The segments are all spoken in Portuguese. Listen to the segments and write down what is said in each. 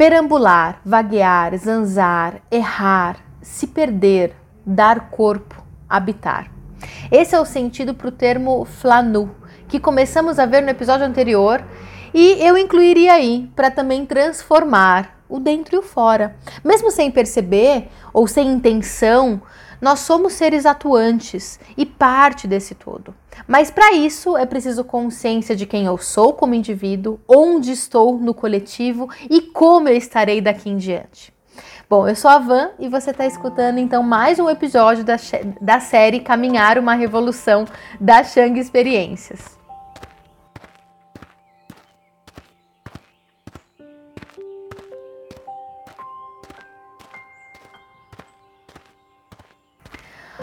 Perambular, vaguear, zanzar, errar, se perder, dar corpo, habitar. Esse é o sentido para o termo flanu, que começamos a ver no episódio anterior, e eu incluiria aí para também transformar o dentro e o fora. Mesmo sem perceber ou sem intenção, nós somos seres atuantes e parte desse todo. Mas para isso é preciso consciência de quem eu sou como indivíduo, onde estou no coletivo e como eu estarei daqui em diante. Bom, eu sou a Van e você está escutando então mais um episódio da, da série Caminhar uma Revolução da Shang Experiências.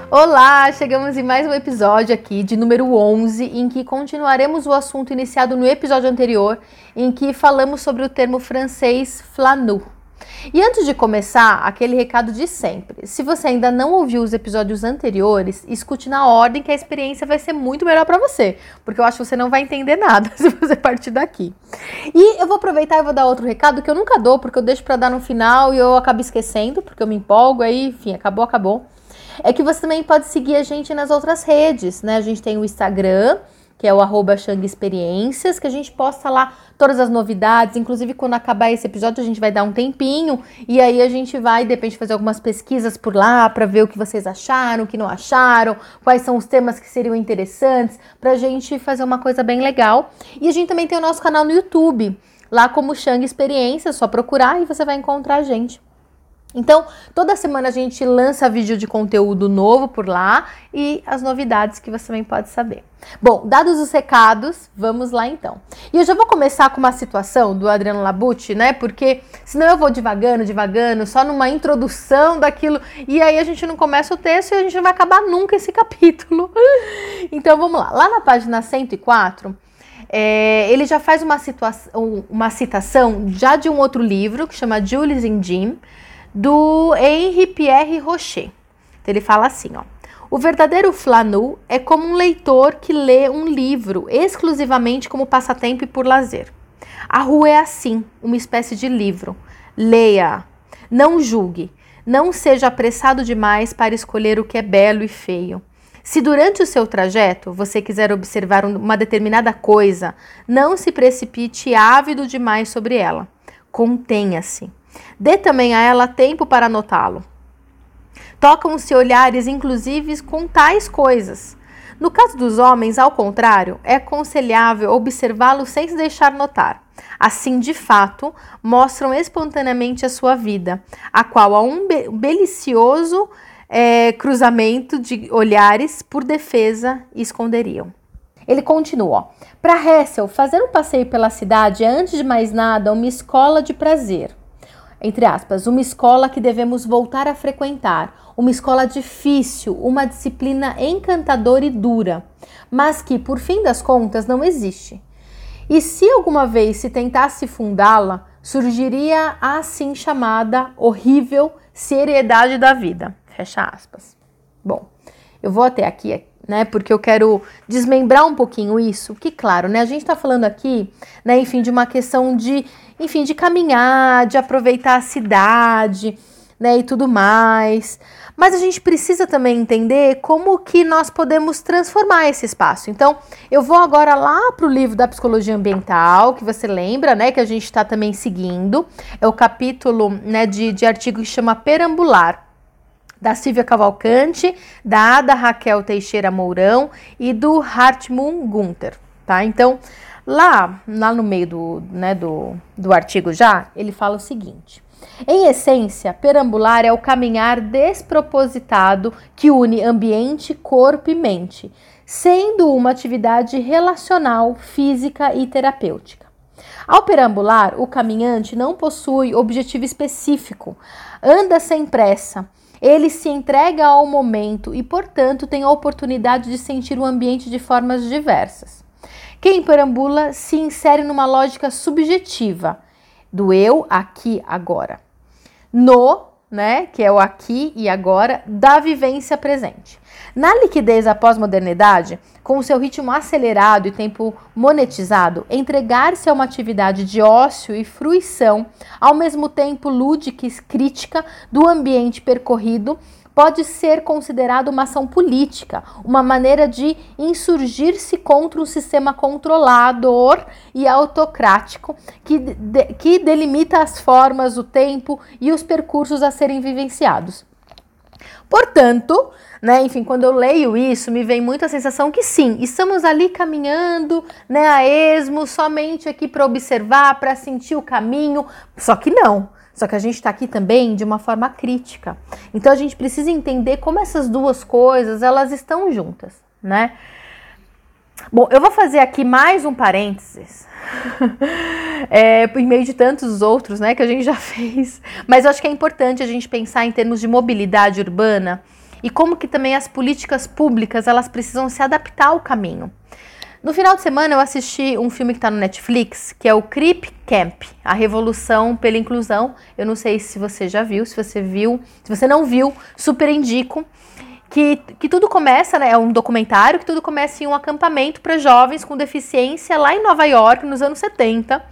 Olá, chegamos em mais um episódio aqui de número 11, em que continuaremos o assunto iniciado no episódio anterior, em que falamos sobre o termo francês flanu. E antes de começar, aquele recado de sempre. Se você ainda não ouviu os episódios anteriores, escute na ordem que a experiência vai ser muito melhor para você, porque eu acho que você não vai entender nada se você partir daqui. E eu vou aproveitar e vou dar outro recado que eu nunca dou, porque eu deixo para dar no final e eu acabo esquecendo, porque eu me empolgo aí, enfim, acabou, acabou é que você também pode seguir a gente nas outras redes, né? A gente tem o Instagram, que é o arroba Experiências, que a gente posta lá todas as novidades, inclusive quando acabar esse episódio a gente vai dar um tempinho e aí a gente vai, de repente, fazer algumas pesquisas por lá para ver o que vocês acharam, o que não acharam, quais são os temas que seriam interessantes, pra gente fazer uma coisa bem legal. E a gente também tem o nosso canal no YouTube, lá como Xang Experiências, só procurar e você vai encontrar a gente. Então, toda semana a gente lança vídeo de conteúdo novo por lá e as novidades que você também pode saber. Bom, dados os recados, vamos lá então. E eu já vou começar com uma situação do Adriano Labucci, né? Porque senão eu vou devagando, devagando, só numa introdução daquilo, e aí a gente não começa o texto e a gente não vai acabar nunca esse capítulo. Então vamos lá. Lá na página 104, é, ele já faz uma, uma citação já de um outro livro que chama Julius and Jim do Henri Pierre Rocher. Então, ele fala assim, ó. O verdadeiro flanu é como um leitor que lê um livro exclusivamente como passatempo e por lazer. A rua é assim, uma espécie de livro. Leia, não julgue, não seja apressado demais para escolher o que é belo e feio. Se durante o seu trajeto você quiser observar uma determinada coisa, não se precipite ávido demais sobre ela. Contenha-se. Dê também a ela tempo para notá-lo. Tocam-se olhares, inclusive, com tais coisas. No caso dos homens, ao contrário, é aconselhável observá-lo sem se deixar notar. Assim, de fato, mostram espontaneamente a sua vida, a qual a um be belicioso é, cruzamento de olhares por defesa esconderiam. Ele continua: Para Hessel, fazer um passeio pela cidade é, antes de mais nada, uma escola de prazer entre aspas, uma escola que devemos voltar a frequentar, uma escola difícil, uma disciplina encantadora e dura, mas que, por fim das contas, não existe. E se alguma vez se tentasse fundá-la, surgiria a assim chamada horrível seriedade da vida. Fecha aspas. Bom, eu vou até aqui né? Porque eu quero desmembrar um pouquinho isso. Que, claro, né? A gente está falando aqui, né? Enfim, de uma questão de, enfim, de caminhar, de aproveitar a cidade, né? E tudo mais. Mas a gente precisa também entender como que nós podemos transformar esse espaço. Então, eu vou agora lá para o livro da psicologia ambiental, que você lembra, né? Que a gente está também seguindo. É o capítulo, né? De, de artigo que chama Perambular da Silvia Cavalcante, da Ada Raquel Teixeira Mourão e do Hartmut Gunther, tá? Então, lá, lá no meio do, né, do, do artigo já, ele fala o seguinte. Em essência, perambular é o caminhar despropositado que une ambiente, corpo e mente, sendo uma atividade relacional, física e terapêutica. Ao perambular, o caminhante não possui objetivo específico, anda sem pressa, ele se entrega ao momento e, portanto, tem a oportunidade de sentir o ambiente de formas diversas. Quem perambula se insere numa lógica subjetiva do eu aqui agora. No né, que é o aqui e agora, da vivência presente. Na liquidez da pós-modernidade, com seu ritmo acelerado e tempo monetizado, entregar-se a uma atividade de ócio e fruição, ao mesmo tempo lúdica e crítica do ambiente percorrido, pode ser considerado uma ação política, uma maneira de insurgir-se contra um sistema controlador e autocrático que, de, que delimita as formas, o tempo e os percursos a serem vivenciados. Portanto, né, enfim, quando eu leio isso, me vem muita sensação que sim, estamos ali caminhando, né, a esmo, somente aqui para observar, para sentir o caminho, só que não. Só que a gente está aqui também de uma forma crítica. Então a gente precisa entender como essas duas coisas elas estão juntas, né? Bom, eu vou fazer aqui mais um parênteses, é, em meio de tantos outros, né, que a gente já fez. Mas eu acho que é importante a gente pensar em termos de mobilidade urbana e como que também as políticas públicas elas precisam se adaptar ao caminho. No final de semana eu assisti um filme que está no Netflix, que é o Creep Camp, a revolução pela inclusão. Eu não sei se você já viu, se você viu, se você não viu, super indico. Que, que tudo começa, né? É um documentário que tudo começa em um acampamento para jovens com deficiência lá em Nova York, nos anos 70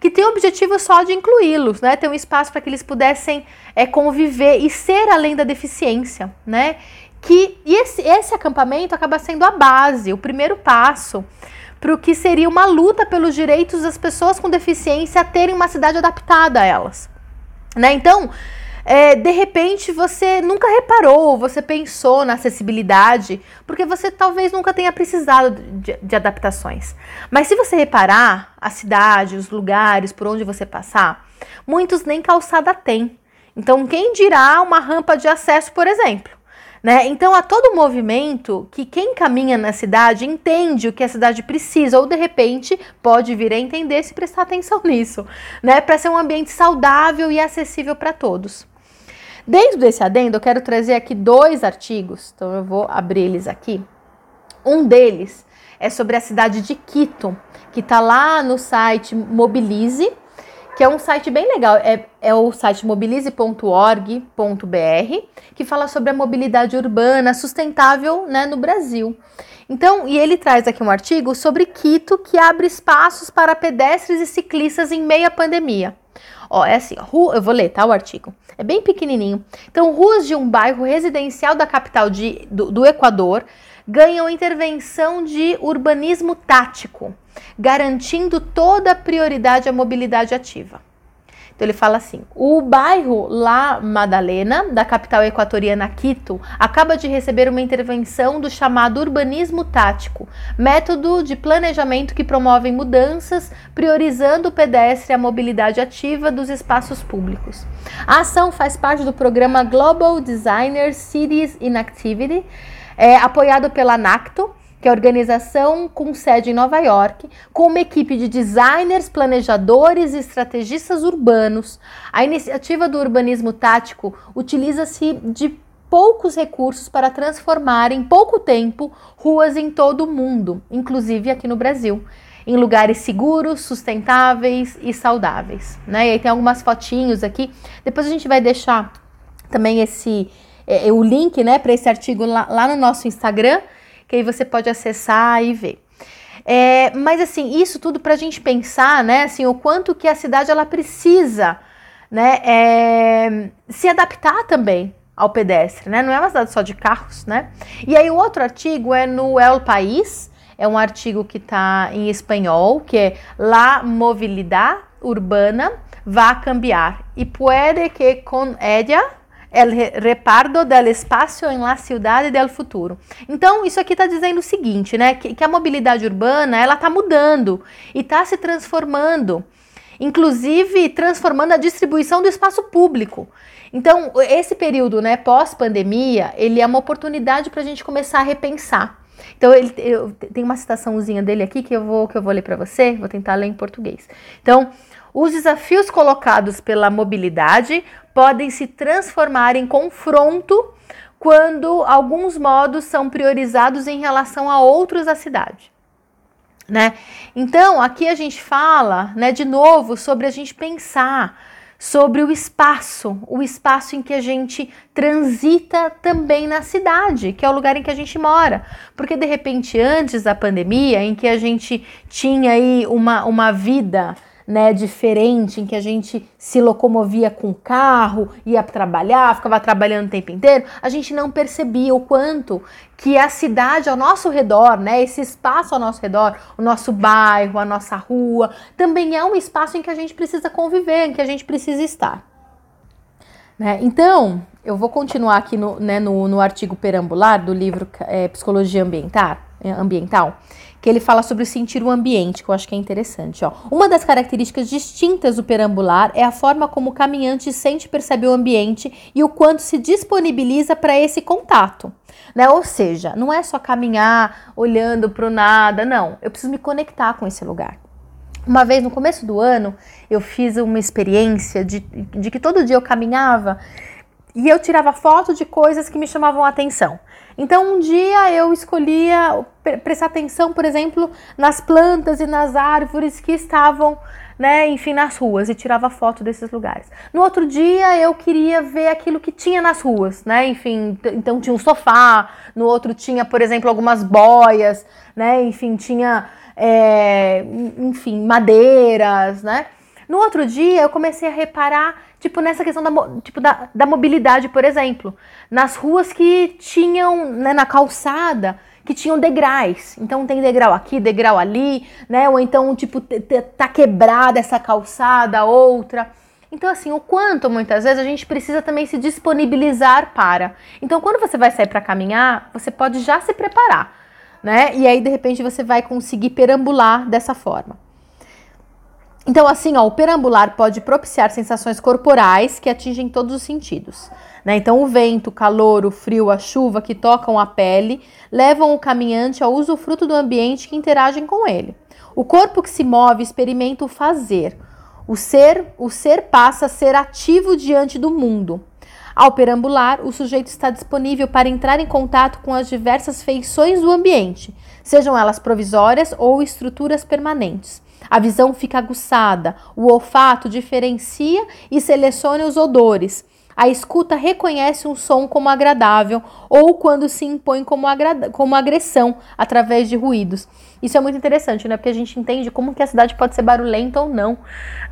que tem o objetivo só de incluí-los, né? Ter um espaço para que eles pudessem é, conviver e ser além da deficiência, né? que e esse, esse acampamento acaba sendo a base, o primeiro passo para o que seria uma luta pelos direitos das pessoas com deficiência a terem uma cidade adaptada a elas. Né? Então, é, de repente você nunca reparou, você pensou na acessibilidade, porque você talvez nunca tenha precisado de, de, adaptações. Mas se você reparar a cidade, os lugares por onde você passar, muitos nem calçada tem. Então, quem dirá uma rampa de acesso, por exemplo? Né? Então há todo um movimento que quem caminha na cidade entende o que a cidade precisa, ou de repente pode vir a entender se prestar atenção nisso, né? Para ser um ambiente saudável e acessível para todos. Dentro desse adendo, eu quero trazer aqui dois artigos, então eu vou abrir eles aqui. Um deles é sobre a cidade de Quito, que está lá no site Mobilize, que é um site bem legal. É, é o site mobilize.org.br, que fala sobre a mobilidade urbana sustentável né, no Brasil. Então, e ele traz aqui um artigo sobre Quito que abre espaços para pedestres e ciclistas em meio à pandemia. Ó, é assim, rua, eu vou ler, tá, o artigo. É bem pequenininho. Então, ruas de um bairro residencial da capital de, do, do Equador ganham intervenção de urbanismo tático, garantindo toda a prioridade à mobilidade ativa. Então ele fala assim: o bairro La Madalena, da capital equatoriana Quito, acaba de receber uma intervenção do chamado urbanismo tático, método de planejamento que promove mudanças, priorizando o pedestre e a mobilidade ativa dos espaços públicos. A ação faz parte do programa Global Designer Cities in Activity é apoiado pela NACTO, que é a organização com sede em Nova York, com uma equipe de designers, planejadores e estrategistas urbanos. A iniciativa do urbanismo tático utiliza-se de poucos recursos para transformar em pouco tempo ruas em todo o mundo, inclusive aqui no Brasil, em lugares seguros, sustentáveis e saudáveis. Né? E aí tem algumas fotinhos aqui. Depois a gente vai deixar também esse é, o link né, para esse artigo lá, lá, no nosso Instagram, que aí você pode acessar e ver. É, mas assim, isso tudo para a gente pensar, né, assim, o quanto que a cidade ela precisa, né, é, se adaptar também ao pedestre, né? Não é uma cidade só de carros, né? E aí o outro artigo é no El País, é um artigo que está em espanhol, que é La movilidad urbana va cambiar y puede que con ella el repardo del espaço em la ciudad del futuro. Então, isso aqui está dizendo o seguinte, né? Que, que, a mobilidade urbana ela está mudando e está se transformando, inclusive transformando a distribuição do espaço público. Então, esse período, né, pós-pandemia, ele é uma oportunidade para a gente começar a repensar. Então, ele, eu, tem uma citaçãozinha dele aqui que eu vou, que eu vou ler para você, vou tentar ler em português. Então, os desafios colocados pela mobilidade podem se transformar em confronto quando alguns modos são priorizados em relação a outros da cidade. Né? Então, aqui a gente fala, né, de novo, sobre a gente pensar sobre o espaço, o espaço em que a gente transita também na cidade, que é o lugar em que a gente mora. Porque de repente, antes da pandemia, em que a gente tinha aí uma, uma vida né, diferente, em que a gente se locomovia com carro, ia trabalhar, ficava trabalhando o tempo inteiro, a gente não percebia o quanto que a cidade ao nosso redor, né, esse espaço ao nosso redor, o nosso bairro, a nossa rua, também é um espaço em que a gente precisa conviver, em que a gente precisa estar. Né? Então, eu vou continuar aqui no, né, no, no artigo perambular do livro é, Psicologia Ambiental, ambiental que ele fala sobre sentir o ambiente, que eu acho que é interessante. Ó. Uma das características distintas do perambular é a forma como o caminhante sente e percebe o ambiente e o quanto se disponibiliza para esse contato. Né? Ou seja, não é só caminhar olhando para o nada, não. Eu preciso me conectar com esse lugar. Uma vez no começo do ano, eu fiz uma experiência de, de que todo dia eu caminhava e eu tirava foto de coisas que me chamavam a atenção. Então, um dia eu escolhia prestar atenção, por exemplo, nas plantas e nas árvores que estavam, né, enfim, nas ruas e tirava foto desses lugares. No outro dia eu queria ver aquilo que tinha nas ruas, né, enfim, então tinha um sofá, no outro tinha, por exemplo, algumas boias, né, enfim, tinha, é, enfim, madeiras, né. No outro dia eu comecei a reparar Tipo, nessa questão da, tipo, da, da mobilidade, por exemplo. Nas ruas que tinham, né, na calçada, que tinham degraus. Então tem degrau aqui, degrau ali, né? Ou então, tipo, tá quebrada essa calçada, outra. Então, assim, o quanto muitas vezes a gente precisa também se disponibilizar para. Então, quando você vai sair para caminhar, você pode já se preparar, né? E aí, de repente, você vai conseguir perambular dessa forma. Então, assim, ó, o perambular pode propiciar sensações corporais que atingem todos os sentidos. Né? Então, o vento, o calor, o frio, a chuva que tocam a pele levam o caminhante ao usufruto do ambiente que interagem com ele. O corpo que se move experimenta o fazer. O ser, o ser passa a ser ativo diante do mundo. Ao perambular, o sujeito está disponível para entrar em contato com as diversas feições do ambiente, sejam elas provisórias ou estruturas permanentes. A visão fica aguçada, o olfato diferencia e seleciona os odores. A escuta reconhece um som como agradável ou quando se impõe como, como agressão através de ruídos. Isso é muito interessante, né? Porque a gente entende como que a cidade pode ser barulhenta ou não,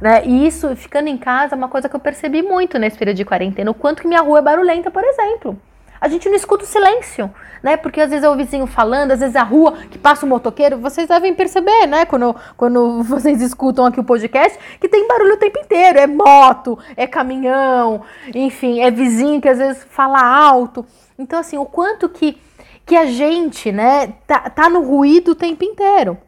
né? E isso, ficando em casa, é uma coisa que eu percebi muito nesse período de quarentena, o quanto que minha rua é barulhenta, por exemplo a gente não escuta o silêncio, né? Porque às vezes é o vizinho falando, às vezes é a rua que passa o motoqueiro. Vocês devem perceber, né? Quando, quando vocês escutam aqui o podcast, que tem barulho o tempo inteiro. É moto, é caminhão, enfim, é vizinho que às vezes fala alto. Então, assim, o quanto que, que a gente, né, tá, tá no ruído o tempo inteiro.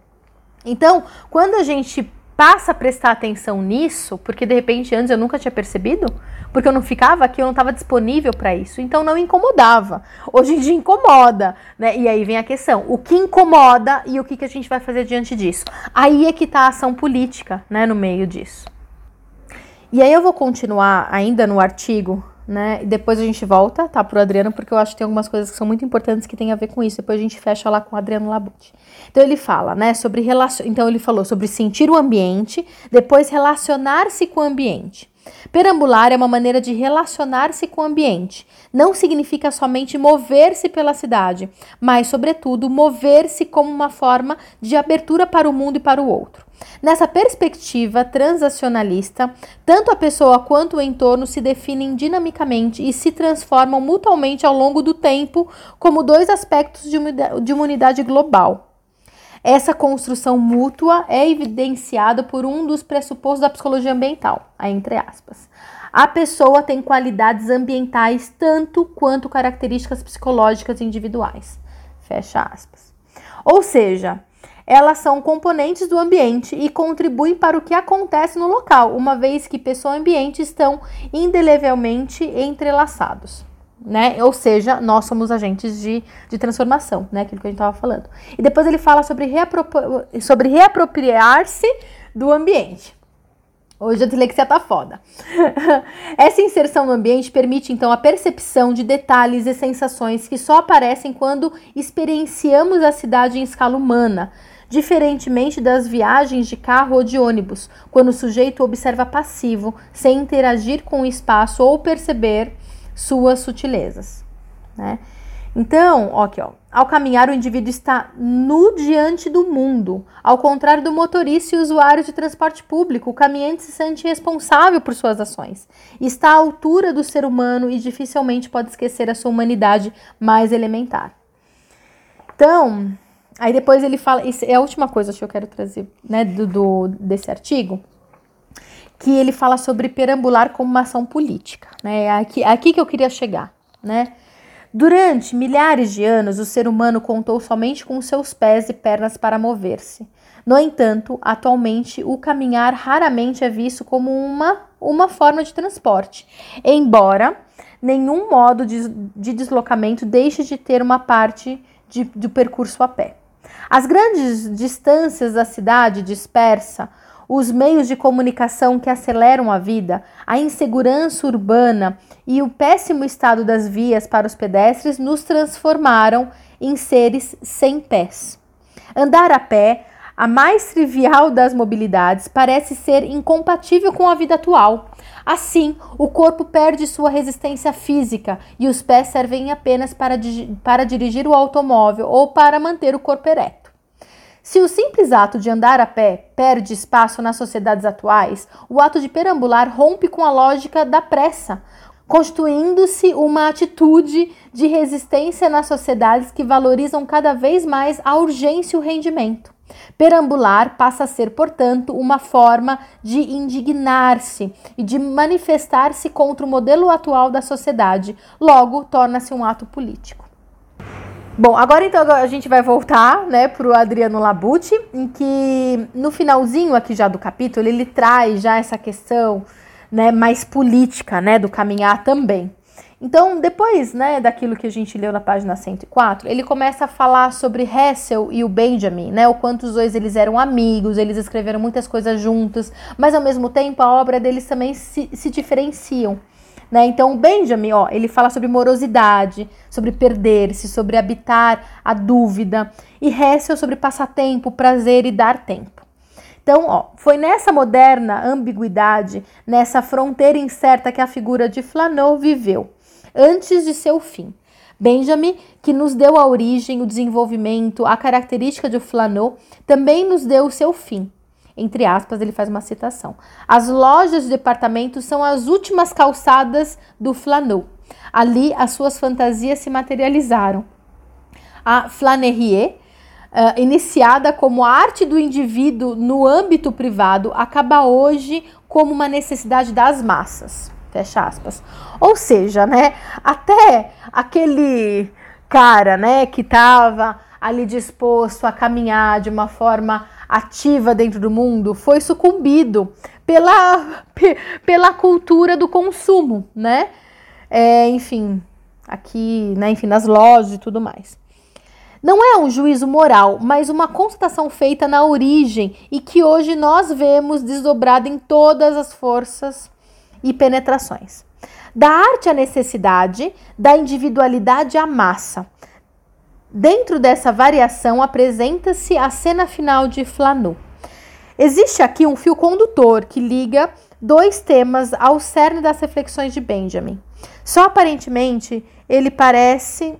Então, quando a gente passa a prestar atenção nisso, porque de repente antes eu nunca tinha percebido, porque eu não ficava aqui, eu não estava disponível para isso, então não incomodava. Hoje em dia incomoda, né? E aí vem a questão: o que incomoda e o que, que a gente vai fazer diante disso? Aí é que está a ação política, né, no meio disso. E aí eu vou continuar ainda no artigo né? E depois a gente volta, tá, pro Adriano, porque eu acho que tem algumas coisas que são muito importantes que tem a ver com isso. Depois a gente fecha lá com o Adriano Labute. Então ele fala, né, sobre relacion... então ele falou sobre sentir o ambiente, depois relacionar-se com o ambiente. Perambular é uma maneira de relacionar-se com o ambiente. Não significa somente mover-se pela cidade, mas, sobretudo, mover-se como uma forma de abertura para o mundo e para o outro. Nessa perspectiva transacionalista, tanto a pessoa quanto o entorno se definem dinamicamente e se transformam mutuamente ao longo do tempo como dois aspectos de uma unidade global. Essa construção mútua é evidenciada por um dos pressupostos da psicologia ambiental, entre aspas. A pessoa tem qualidades ambientais tanto quanto características psicológicas individuais. Fecha aspas. Ou seja, elas são componentes do ambiente e contribuem para o que acontece no local, uma vez que pessoa e ambiente estão indelevelmente entrelaçados. Né? Ou seja, nós somos agentes de, de transformação, né? Aquilo que a gente estava falando. E depois ele fala sobre, reapropri sobre reapropriar-se do ambiente. Hoje a dislexia tá foda. Essa inserção no ambiente permite então a percepção de detalhes e sensações que só aparecem quando experienciamos a cidade em escala humana, diferentemente das viagens de carro ou de ônibus, quando o sujeito observa passivo, sem interagir com o espaço ou perceber suas sutilezas. Né? Então, aqui, ó, ao caminhar, o indivíduo está nu diante do mundo. Ao contrário do motorista e usuário de transporte público, o caminhante se sente responsável por suas ações. Está à altura do ser humano e dificilmente pode esquecer a sua humanidade mais elementar. Então, aí depois ele fala, isso é a última coisa que eu quero trazer, né, do, do desse artigo, que ele fala sobre perambular como uma ação política, né? Aqui, aqui que eu queria chegar, né? Durante milhares de anos, o ser humano contou somente com seus pés e pernas para mover-se. No entanto, atualmente, o caminhar raramente é visto como uma, uma forma de transporte, embora nenhum modo de, de deslocamento deixe de ter uma parte de, do percurso a pé. As grandes distâncias da cidade dispersa os meios de comunicação que aceleram a vida, a insegurança urbana e o péssimo estado das vias para os pedestres nos transformaram em seres sem pés. Andar a pé, a mais trivial das mobilidades, parece ser incompatível com a vida atual. Assim, o corpo perde sua resistência física e os pés servem apenas para, para dirigir o automóvel ou para manter o corpo ereto. Se o simples ato de andar a pé perde espaço nas sociedades atuais, o ato de perambular rompe com a lógica da pressa, constituindo-se uma atitude de resistência nas sociedades que valorizam cada vez mais a urgência e o rendimento. Perambular passa a ser, portanto, uma forma de indignar-se e de manifestar-se contra o modelo atual da sociedade, logo torna-se um ato político. Bom, agora então a gente vai voltar, né, para o Adriano Labucci, em que no finalzinho aqui já do capítulo ele traz já essa questão, né, mais política, né, do caminhar também. Então, depois, né, daquilo que a gente leu na página 104, ele começa a falar sobre Hessel e o Benjamin, né, o quanto os dois eles eram amigos, eles escreveram muitas coisas juntos, mas ao mesmo tempo a obra deles também se, se diferenciam. Né? Então, o Benjamin, ó, ele fala sobre morosidade, sobre perder-se, sobre habitar a dúvida, e Hessel sobre passatempo, prazer e dar tempo. Então, ó, foi nessa moderna ambiguidade, nessa fronteira incerta que a figura de Flanot viveu, antes de seu fim. Benjamin, que nos deu a origem, o desenvolvimento, a característica de Flanot, também nos deu o seu fim, entre aspas, ele faz uma citação. As lojas de departamentos são as últimas calçadas do Flanot. Ali as suas fantasias se materializaram. A Flanerie, uh, iniciada como a arte do indivíduo no âmbito privado, acaba hoje como uma necessidade das massas. Fecha aspas. Ou seja, né, até aquele cara, né, que estava ali disposto a caminhar de uma forma ativa dentro do mundo foi sucumbido pela, pela cultura do consumo, né? É, enfim, aqui, né, enfim, nas lojas e tudo mais. Não é um juízo moral, mas uma constatação feita na origem e que hoje nós vemos desdobrada em todas as forças e penetrações. Da arte à necessidade, da individualidade à massa, Dentro dessa variação apresenta-se a cena final de Flanot. Existe aqui um fio condutor que liga dois temas ao cerne das reflexões de Benjamin. Só aparentemente ele parece,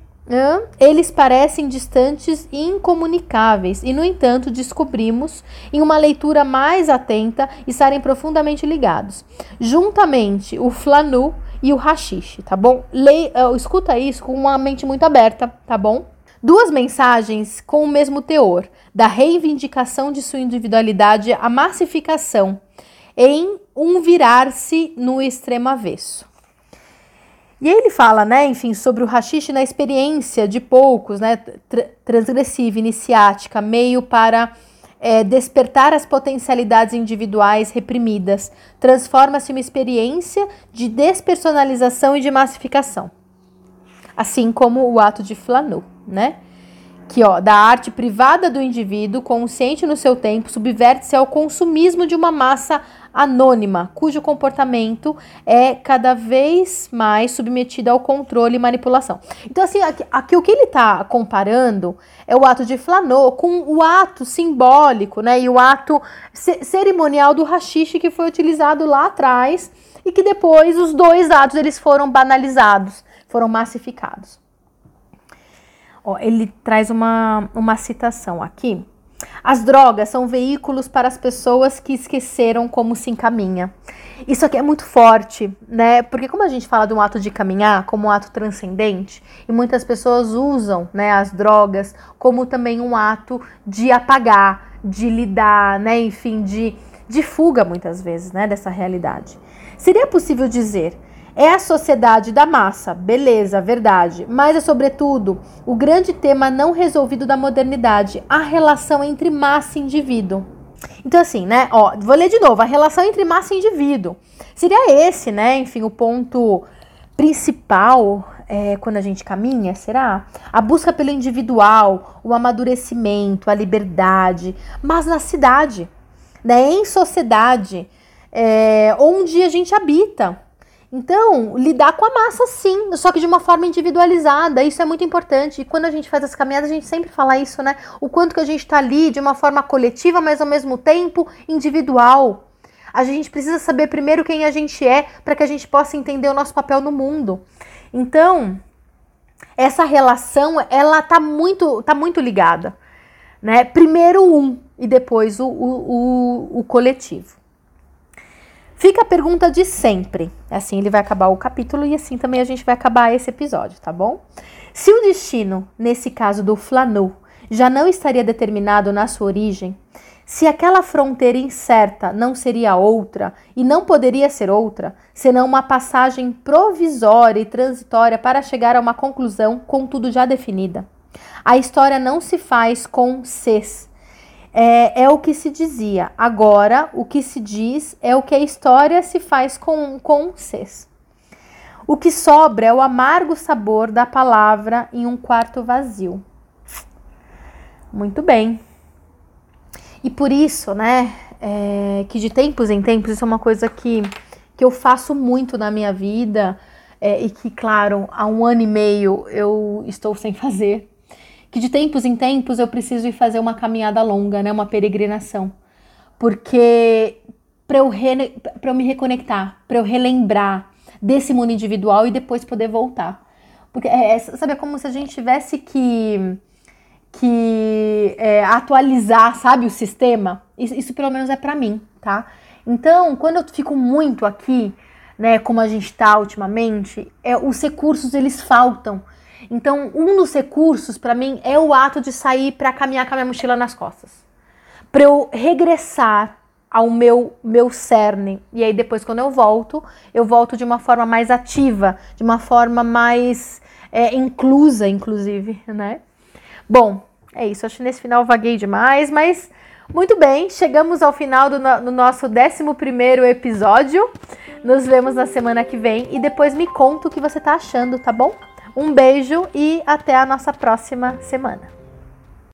eles parecem distantes e incomunicáveis, e no entanto descobrimos, em uma leitura mais atenta, estarem profundamente ligados. Juntamente o Flanot e o Hashish, tá bom? Le, uh, escuta isso com uma mente muito aberta, tá bom? Duas mensagens com o mesmo teor, da reivindicação de sua individualidade à massificação, em um virar-se no extremo avesso. E ele fala, né, enfim, sobre o rachixe na experiência de poucos, né, transgressiva, iniciática, meio para é, despertar as potencialidades individuais reprimidas, transforma-se uma experiência de despersonalização e de massificação, assim como o ato de Flanot né? Que ó, da arte privada do indivíduo, consciente no seu tempo, subverte-se ao consumismo de uma massa anônima, cujo comportamento é cada vez mais submetido ao controle e manipulação. Então, assim, aqui, aqui o que ele está comparando é o ato de Flanot com o ato simbólico, né, e o ato cerimonial do rachixe que foi utilizado lá atrás e que depois os dois atos eles foram banalizados, foram massificados. Ó, ele traz uma, uma citação aqui. As drogas são veículos para as pessoas que esqueceram como se encaminha. Isso aqui é muito forte, né? Porque como a gente fala de um ato de caminhar como um ato transcendente, e muitas pessoas usam, né, as drogas como também um ato de apagar, de lidar, né, enfim, de, de fuga muitas vezes, né, dessa realidade. Seria possível dizer é a sociedade da massa, beleza, verdade, mas é sobretudo o grande tema não resolvido da modernidade, a relação entre massa e indivíduo. Então assim, né, ó, vou ler de novo, a relação entre massa e indivíduo. Seria esse, né, enfim, o ponto principal é, quando a gente caminha, será? A busca pelo individual, o amadurecimento, a liberdade, mas na cidade, né, em sociedade, é, onde a gente habita. Então, lidar com a massa sim, só que de uma forma individualizada, isso é muito importante. E quando a gente faz as caminhadas, a gente sempre fala isso, né? O quanto que a gente está ali de uma forma coletiva, mas ao mesmo tempo individual. A gente precisa saber primeiro quem a gente é para que a gente possa entender o nosso papel no mundo. Então, essa relação, ela tá muito, tá muito ligada, né? Primeiro um e depois o, o, o, o coletivo. Fica a pergunta de sempre. Assim ele vai acabar o capítulo e assim também a gente vai acabar esse episódio, tá bom? Se o destino, nesse caso do Flanou, já não estaria determinado na sua origem, se aquela fronteira incerta não seria outra e não poderia ser outra, senão uma passagem provisória e transitória para chegar a uma conclusão, contudo já definida. A história não se faz com ses, é, é o que se dizia. Agora, o que se diz é o que a história se faz com, com Cs. O que sobra é o amargo sabor da palavra em um quarto vazio. Muito bem. E por isso, né, é, que de tempos em tempos, isso é uma coisa que, que eu faço muito na minha vida é, e que, claro, há um ano e meio eu estou sem fazer, que de tempos em tempos eu preciso ir fazer uma caminhada longa, né, uma peregrinação. Porque para eu, re, eu me reconectar, para eu relembrar desse mundo individual e depois poder voltar. Porque, é, é sabe, é como se a gente tivesse que, que é, atualizar, sabe, o sistema. Isso, isso pelo menos é para mim, tá? Então, quando eu fico muito aqui, né, como a gente está ultimamente, é, os recursos eles faltam. Então, um dos recursos para mim é o ato de sair para caminhar com a minha mochila nas costas. Para eu regressar ao meu meu cerne. E aí depois quando eu volto, eu volto de uma forma mais ativa, de uma forma mais é, inclusa, inclusive, né? Bom, é isso. Acho que nesse final vaguei demais, mas muito bem. Chegamos ao final do no, nosso 11 primeiro episódio. Nos vemos na semana que vem e depois me conta o que você tá achando, tá bom? Um beijo e até a nossa próxima semana.